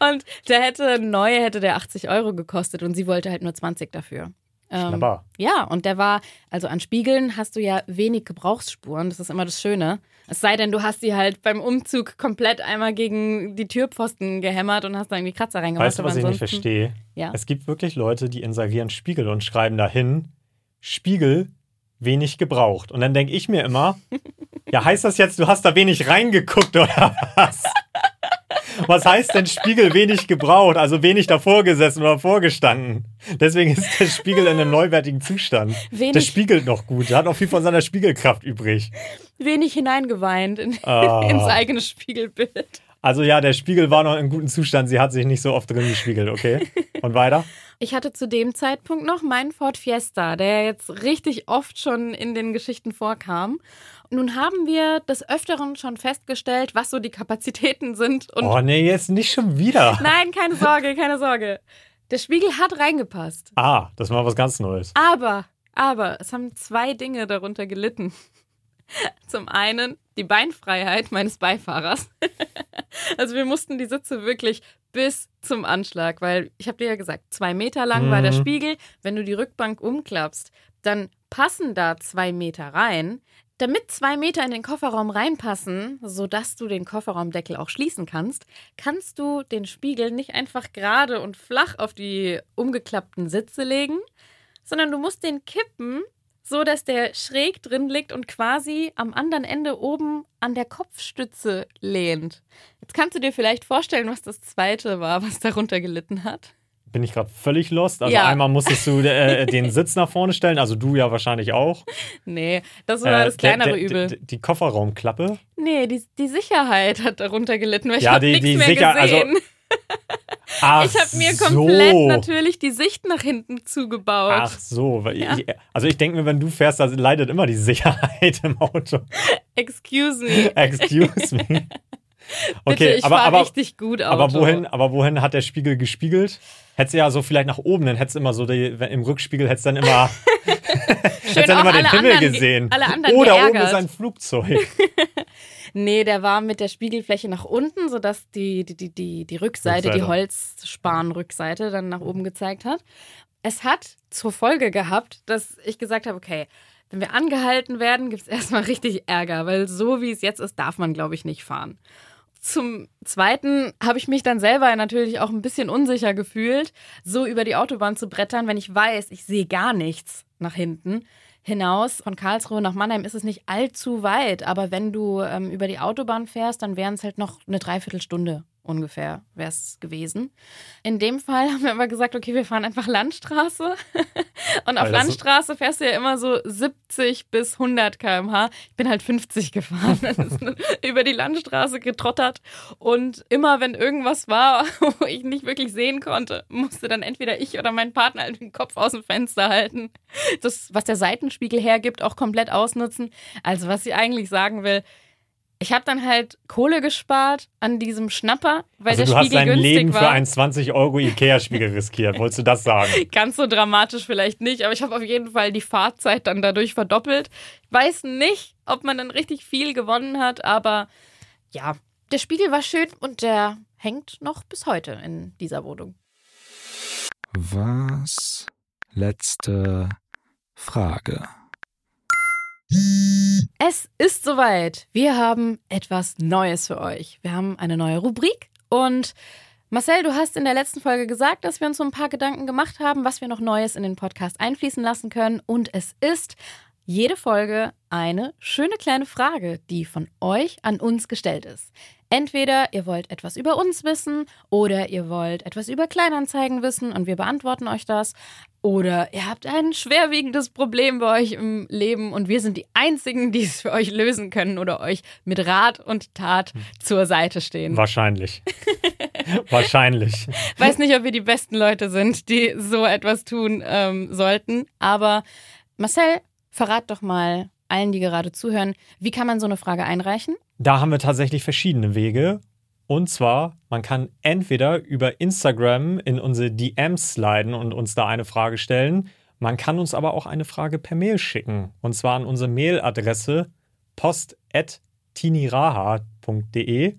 Und der hätte, neu hätte der 80 Euro gekostet und sie wollte halt nur 20 dafür. Ähm, ja, und der war, also an Spiegeln hast du ja wenig Gebrauchsspuren, das ist immer das Schöne. Es sei denn, du hast die halt beim Umzug komplett einmal gegen die Türpfosten gehämmert und hast da irgendwie Kratzer reingemacht. Weißt du, was ich nicht verstehe? Ja. Es gibt wirklich Leute, die inserieren Spiegel und schreiben dahin, Spiegel wenig gebraucht. Und dann denke ich mir immer, ja, heißt das jetzt, du hast da wenig reingeguckt oder was? Was heißt denn Spiegel wenig gebraucht? Also wenig davor gesessen oder vorgestanden. Deswegen ist der Spiegel in einem neuwertigen Zustand. Wenig- Der spiegelt noch gut. Der hat noch viel von seiner Spiegelkraft übrig. Wenig hineingeweint in, Ah. ins eigene Spiegelbild. Also ja, der Spiegel war noch in gutem Zustand. Sie hat sich nicht so oft drin gespiegelt, okay? Und weiter? Ich hatte zu dem Zeitpunkt noch meinen Ford Fiesta, der jetzt richtig oft schon in den Geschichten vorkam. Nun haben wir des Öfteren schon festgestellt, was so die Kapazitäten sind. Und Oh nee, jetzt nicht schon wieder. nein, keine Sorge, keine Sorge. Der Spiegel hat reingepasst. Ah, das war was ganz Neues. Aber, aber, es haben zwei Dinge darunter gelitten. Zum einen die Beinfreiheit meines Beifahrers. Also wir mussten die Sitze wirklich bis zum Anschlag, weil ich habe dir ja gesagt, zwei Meter lang war der Mhm. Spiegel. Wenn du die Rückbank umklappst, dann passen da zwei Meter rein. Damit zwei Meter in den Kofferraum reinpassen, sodass du den Kofferraumdeckel auch schließen kannst, kannst du den Spiegel nicht einfach gerade und flach auf die umgeklappten Sitze legen, sondern du musst den kippen, so dass der schräg drin liegt und quasi am anderen Ende oben an der Kopfstütze lehnt. Jetzt kannst du dir vielleicht vorstellen, was das zweite war, was darunter gelitten hat. Bin ich gerade völlig lost. Also Ja. einmal musstest du äh, den Sitz nach vorne stellen, also du ja wahrscheinlich auch. Nee, das war Äh, das kleinere Übel. Die Kofferraumklappe. Nee, die, die Sicherheit hat darunter gelitten, weil ich Ja, habe die- nichts die mehr Sicher- also- gesehen. Ach ich habe mir komplett so. natürlich die Sicht nach hinten zugebaut. Ach so, Ja. ich, also ich denke mir, wenn du fährst, da leidet immer die Sicherheit im Auto. Excuse me. Excuse me. Bitte, Okay, ich aber, aber, richtig gut Auto. aber wohin, aber wohin hat der Spiegel gespiegelt? Hättest du ja so vielleicht nach oben, dann hättest du immer so die, im Rückspiegel hättest dann immer, hättest dann immer den Himmel gesehen. alle anderen Oder oben geärgert. ist ein Flugzeug. Nee, der war mit der Spiegelfläche nach unten, sodass die, die, die, die, die Rückseite, Rückseite. die Holzspanrückseite dann nach oben gezeigt hat. Es hat zur Folge gehabt, dass ich gesagt habe, okay, wenn wir angehalten werden, gibt es erstmal richtig Ärger, weil so wie es jetzt ist, darf man, glaube ich, nicht fahren. Zum Zweiten habe ich mich dann selber natürlich auch ein bisschen unsicher gefühlt, so über die Autobahn zu brettern, wenn ich weiß, ich sehe gar nichts nach hinten hinaus. Von Karlsruhe nach Mannheim ist es nicht allzu weit, aber wenn du ähm, über die Autobahn fährst, dann wären es halt noch eine Dreiviertelstunde ungefähr, wäre es gewesen. In dem Fall haben wir aber gesagt, okay, wir fahren einfach Landstraße. Und auf Landstraße fährst du ja immer so 70 bis 100 km/h. Ich bin halt 50 gefahren, über die Landstraße getrottert. Und immer, wenn irgendwas war, wo ich nicht wirklich sehen konnte, musste dann entweder ich oder mein Partner halt den Kopf aus dem Fenster halten. Das, was der Seitenspiegel hergibt, auch komplett ausnutzen. Also, was ich eigentlich sagen will, ich habe dann halt Kohle gespart an diesem Schnapper, weil Also der du hast Spiegel dein günstig Leben war. für einen 20 Euro Ikea-Spiegel riskiert. Wolltest du das sagen? Ganz so dramatisch vielleicht nicht, aber ich habe auf jeden Fall die Fahrzeit dann dadurch verdoppelt. Ich weiß nicht, ob man dann richtig viel gewonnen hat, aber ja, der Spiegel war schön und der hängt noch bis heute in dieser Wohnung. Was? Letzte Frage. Es ist soweit. Wir haben etwas Neues für euch. Wir haben eine neue Rubrik und Marcel, du hast in der letzten Folge gesagt, dass wir uns so ein paar Gedanken gemacht haben, was wir noch Neues in den Podcast einfließen lassen können. Und es ist jede Folge eine schöne kleine Frage, die von euch an uns gestellt ist. Entweder ihr wollt etwas über uns wissen oder ihr wollt etwas über Kleinanzeigen wissen und wir beantworten euch das. Oder ihr habt ein schwerwiegendes Problem bei euch im Leben und wir sind die Einzigen, die es für euch lösen können oder euch mit Rat und Tat zur Seite stehen. Wahrscheinlich. Wahrscheinlich. Weiß nicht, ob wir die besten Leute sind, die so etwas tun ähm, sollten, aber Marcel, verrat doch mal allen, die gerade zuhören, wie kann man so eine Frage einreichen? Da haben wir tatsächlich verschiedene Wege. Und zwar, man kann entweder über Instagram in unsere DMs sliden und uns da eine Frage stellen. Man kann uns aber auch eine Frage per Mail schicken. Und zwar an unsere Mailadresse post.tiniraha.de.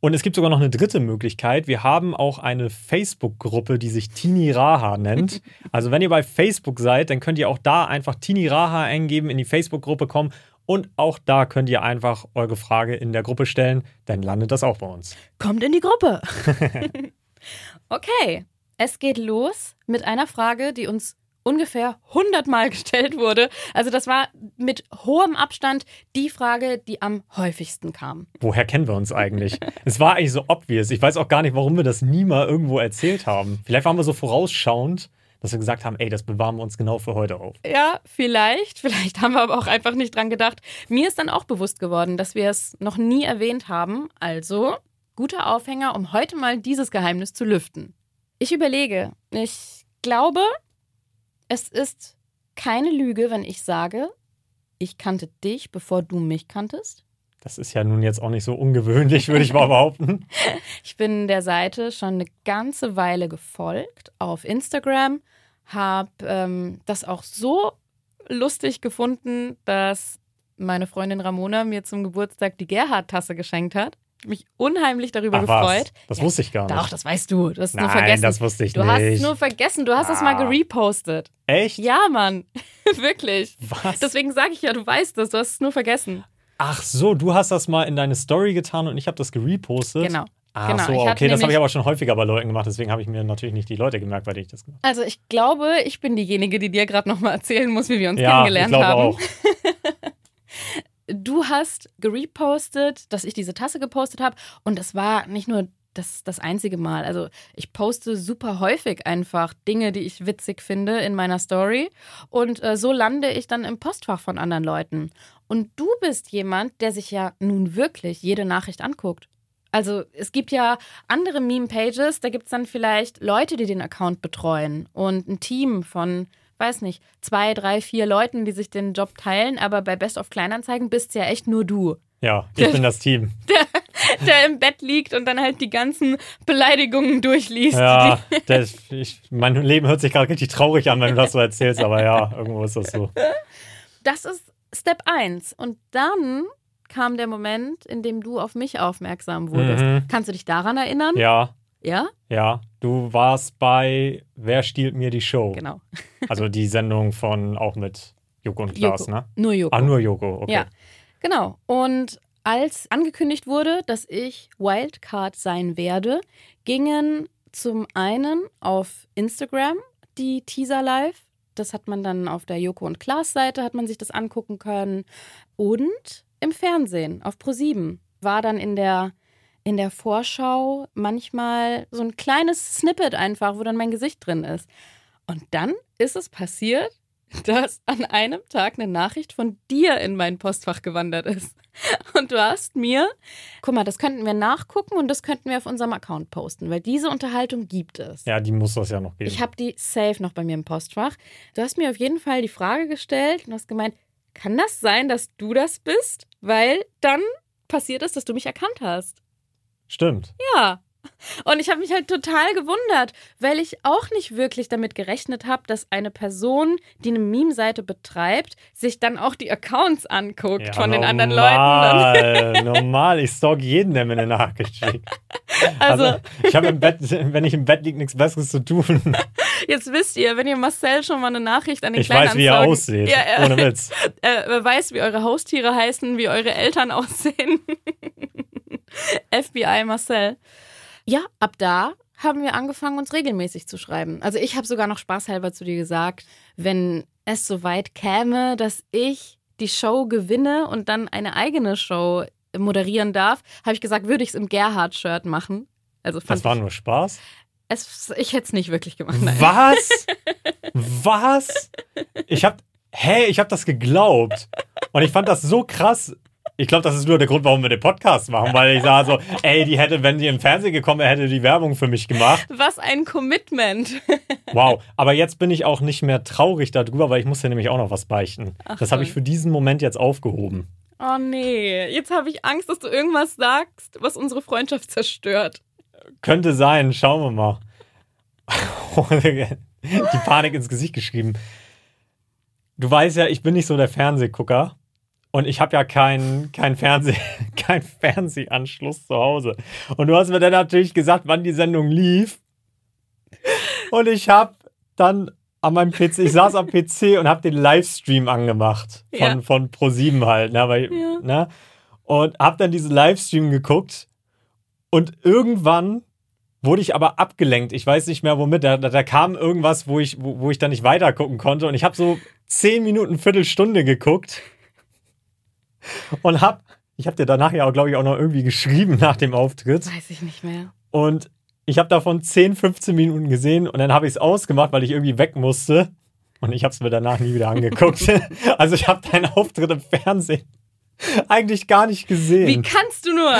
Und es gibt sogar noch eine dritte Möglichkeit. Wir haben auch eine Facebook-Gruppe, die sich Tini Raha nennt. Also wenn ihr bei Facebook seid, dann könnt ihr auch da einfach Tini Raha eingeben, in die Facebook-Gruppe kommen und auch da könnt ihr einfach eure Frage in der Gruppe stellen. Dann landet das auch bei uns. Kommt in die Gruppe. okay, es geht los mit einer Frage, die uns ungefähr 100 Mal gestellt wurde. Also das war mit hohem Abstand die Frage, die am häufigsten kam. Woher kennen wir uns eigentlich? es war eigentlich so obvious. Ich weiß auch gar nicht, warum wir das nie mal irgendwo erzählt haben. Vielleicht waren wir so vorausschauend, dass wir gesagt haben, ey, das bewahren wir uns genau für heute auf. Ja, vielleicht. Vielleicht haben wir aber auch einfach nicht dran gedacht. Mir ist dann auch bewusst geworden, dass wir es noch nie erwähnt haben. Also, guter Aufhänger, um heute mal dieses Geheimnis zu lüften. Ich überlege, ich glaube, es ist keine Lüge, wenn ich sage, ich kannte dich, bevor du mich kanntest. Das ist ja nun jetzt auch nicht so ungewöhnlich, würde ich mal behaupten. ich bin der Seite schon eine ganze Weile gefolgt auf Instagram, habe ähm, das auch so lustig gefunden, dass meine Freundin Ramona mir zum Geburtstag die Gerhard-Tasse geschenkt hat mich unheimlich darüber Ach, gefreut. Was? Das ja, wusste ich gar nicht. Doch, das weißt du. Du hast Nein, nur vergessen. das wusste ich du nicht. Du hast nur vergessen. Du hast ah. das mal gerepostet. Echt? Ja, Mann. Wirklich. Was? Deswegen sage ich ja, du weißt es. Du hast es nur vergessen. Ach so, du hast das mal in deine Story getan und ich habe das gerepostet. Genau. Ah, genau. so, okay, das habe ich aber schon häufiger bei Leuten gemacht, deswegen habe ich mir natürlich nicht die Leute gemerkt, weil ich das gemacht habe. Also ich glaube, ich bin diejenige, die dir gerade nochmal erzählen muss, wie wir uns ja, kennengelernt ich glaube haben. Auch. du hast gerepostet, dass ich diese Tasse gepostet habe. Und das war nicht nur das, das einzige Mal. Also ich poste super häufig einfach Dinge, die ich witzig finde in meiner Story. Und äh, so lande ich dann im Postfach von anderen Leuten. Und du bist jemand, der sich ja nun wirklich jede Nachricht anguckt. Also es gibt ja andere Meme-Pages, da gibt es dann vielleicht Leute, die den Account betreuen und ein Team von weiß nicht, zwei, drei, vier Leuten, die sich den Job teilen, aber bei Best of Kleinanzeigen bist ja echt nur du. Ja, ich der, bin das Team. Der, der, im Bett liegt und dann halt die ganzen Beleidigungen durchliest. Ja, der, ich, mein Leben hört sich gerade richtig traurig an, wenn du das so erzählst, aber ja, irgendwo ist das so. Das ist Step 1. Und dann kam der Moment, in dem du auf mich aufmerksam wurdest. Mhm. Kannst du dich daran erinnern? Ja. Ja? Ja, du warst bei Wer stiehlt mir die Show? Genau. also die Sendung von auch mit Joko und Klaas, Joko. ne? Nur Joko. Ah, nur Joko, okay. Ja, genau. Und als angekündigt wurde, dass ich Wildcard sein werde, gingen zum einen auf Instagram die Teaser live. Das hat man dann auf der Joko und Klaas Seite hat man sich das angucken können und im Fernsehen auf Pro7 war dann in der in der Vorschau manchmal so ein kleines Snippet einfach, wo dann mein Gesicht drin ist. Und dann ist es passiert, dass an einem Tag eine Nachricht von dir in mein Postfach gewandert ist. Und du hast mir, guck mal, das könnten wir nachgucken und das könnten wir auf unserem Account posten, weil diese Unterhaltung gibt es. Ja, die muss das ja noch geben. Ich habe die safe noch bei mir im Postfach. Du hast mir auf jeden Fall die Frage gestellt und hast gemeint, kann das sein, dass du das bist? Weil dann passiert ist, dass du mich erkannt hast. Stimmt. Ja. Und ich habe mich halt total gewundert, weil ich auch nicht wirklich damit gerechnet habe, dass eine Person, die eine Meme-Seite betreibt, sich dann auch die Accounts anguckt ja, von normal, den anderen Leuten. normal, ich stalk jeden, der mir eine Nachricht schickt. Also, also ich habe im Bett, wenn ich im Bett liege, nichts Besseres zu tun. Jetzt wisst ihr, wenn ihr Marcel schon mal eine Nachricht an den Ich weiß, wie er aussieht, ja, er, ohne Witz. Er weiß, wie eure Haustiere heißen, wie eure Eltern aussehen. FBI Marcel. Ja, ab da haben wir angefangen, uns regelmäßig zu schreiben. Also ich habe sogar noch spaßhalber zu dir gesagt, wenn es so weit käme, dass ich die Show gewinne und dann eine eigene Show moderieren darf, habe ich gesagt, würde ich es im Gerhard-Shirt machen. Also das war nur Spaß? Es, ich hätte es nicht wirklich gemacht. Nein. Was? Was? Ich habe, hä, ich habe das geglaubt. Und ich fand das so krass, Ich glaube, das ist nur der Grund, warum wir den Podcast machen, weil ich sage so, ey, die hätte, wenn die im Fernsehen gekommen wäre, hätte die Werbung für mich gemacht. Was ein Commitment. Wow, aber jetzt bin ich auch nicht mehr traurig darüber, weil ich muss ja nämlich auch noch was beichten. Ach das habe ich für diesen Moment jetzt aufgehoben. Oh nee, jetzt habe ich Angst, dass du irgendwas sagst, was unsere Freundschaft zerstört. Könnte sein, schauen wir mal. Die Panik ins Gesicht geschrieben. Du weißt ja, ich bin nicht so der Fernsehgucker und ich habe ja keinen kein Fernseh, kein Fernsehanschluss zu Hause. Und du hast mir dann natürlich gesagt, wann die Sendung lief. Und ich habe dann an meinem PC, ich saß am PC und habe den Livestream angemacht von, Ja. von Pro7 halt, ne, weil, Ja. ne, und habe dann diesen Livestream geguckt und irgendwann wurde ich aber abgelenkt. Ich weiß nicht mehr womit. Da, da, da kam irgendwas, wo ich, wo, wo ich dann nicht weiter gucken konnte. Und ich habe so zehn Minuten, Viertelstunde geguckt und hab, ich habe dir danach ja auch, glaube ich, auch noch irgendwie geschrieben nach dem Auftritt. Weiß ich nicht mehr. Und ich habe davon 10, 15 Minuten gesehen und dann habe ich es ausgemacht, weil ich irgendwie weg musste. Und ich habe es mir danach nie wieder angeguckt. also ich habe deinen Auftritt im Fernsehen eigentlich gar nicht gesehen. Wie kannst du nur?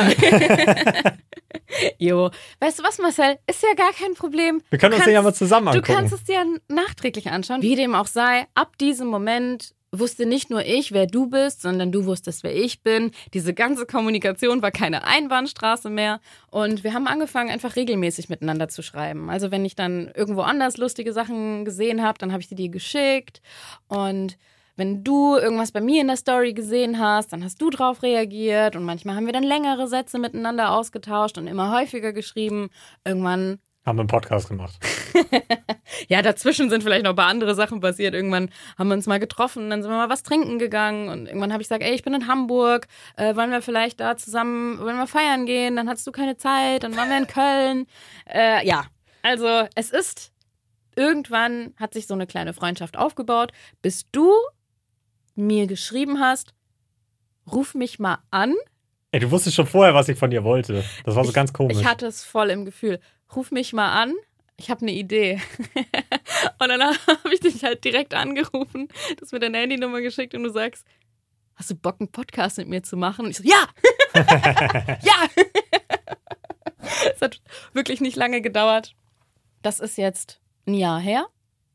jo, weißt du was, Marcel? Ist ja gar kein Problem. Wir können Du uns den ja mal zusammen Du angucken. kannst es dir nachträglich anschauen. Wie dem auch sei, ab diesem Moment wusste nicht nur ich, wer du bist, sondern du wusstest, wer ich bin. Diese ganze Kommunikation war keine Einbahnstraße mehr. Und wir haben angefangen, einfach regelmäßig miteinander zu schreiben. Also wenn ich dann irgendwo anders lustige Sachen gesehen habe, dann habe ich sie dir geschickt. Und wenn du irgendwas bei mir in der Story gesehen hast, dann hast du drauf reagiert. Und manchmal haben wir dann längere Sätze miteinander ausgetauscht und immer häufiger geschrieben. Irgendwann Haben wir einen Podcast gemacht. ja, dazwischen sind vielleicht noch ein paar andere Sachen passiert. Irgendwann haben wir uns mal getroffen, dann sind wir mal was trinken gegangen und irgendwann habe ich gesagt, ey, ich bin in Hamburg, äh, wollen wir vielleicht da zusammen, wollen wir feiern gehen? Dann hattest du keine Zeit, dann waren wir in Köln. Äh, ja, also es ist, irgendwann hat sich so eine kleine Freundschaft aufgebaut, bis du mir geschrieben hast, ruf mich mal an. Ey, du wusstest schon vorher, was ich von dir wollte. Das war so ganz komisch. Ich hatte es voll im Gefühl. Ruf mich mal an. Ich habe eine Idee. und dann habe ich dich halt direkt angerufen, das mit deiner Handynummer geschickt und du sagst, hast du Bock, einen Podcast mit mir zu machen? Und ich so, ja! ja! es hat wirklich nicht lange gedauert. Das ist jetzt ein Jahr her.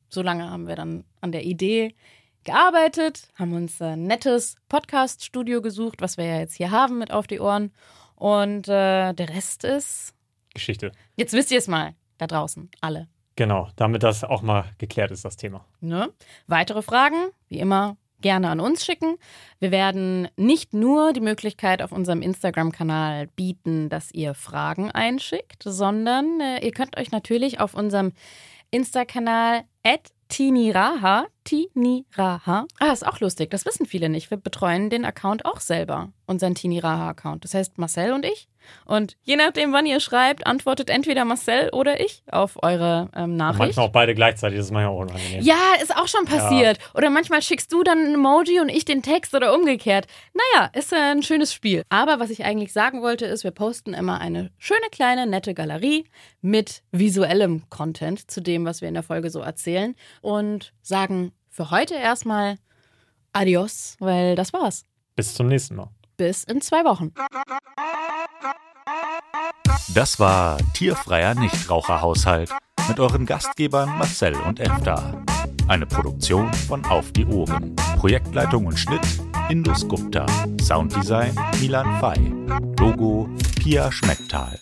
So lange haben wir dann an der Idee gearbeitet, haben uns ein nettes Podcast-Studio gesucht, was wir ja jetzt hier haben mit auf die Ohren. Und äh, der Rest ist. Geschichte. Jetzt wisst ihr es mal, da draußen, alle. Genau, damit das auch mal geklärt ist, das Thema. Ne? Weitere Fragen, wie immer, gerne an uns schicken. Wir werden nicht nur die Möglichkeit auf unserem Instagram-Kanal bieten, dass ihr Fragen einschickt, sondern äh, ihr könnt euch natürlich auf unserem Insta-Kanal Tiniraha, Tiniraha. Ah, ist auch lustig, das wissen viele nicht. Wir betreuen den Account auch selber, unseren Tiniraha-Account. Das heißt Marcel und ich. Und je nachdem, wann ihr schreibt, antwortet entweder Marcel oder ich auf eure ähm, Und Nachricht. manchmal auch beide gleichzeitig, das ist manchmal auch unangenehm. Ja, ist auch schon passiert. Oder manchmal schickst du dann ein Emoji und ich den Text oder umgekehrt. Naja, ist äh, ein schönes Spiel. Aber was ich eigentlich sagen wollte, ist, wir posten immer eine schöne kleine, nette Galerie mit visuellem Content zu dem, was wir in der Folge so erzählen. Und sagen für heute erstmal Adios, weil das war's. Bis zum nächsten Mal. Bis in zwei Wochen. Das war Tierfreier Nichtraucherhaushalt mit euren Gastgebern Marcel und Efta. Eine Produktion von Auf die Ohren. Projektleitung und Schnitt Indus Gupta. Sounddesign Milan Fay. Logo Pia Schmecktal.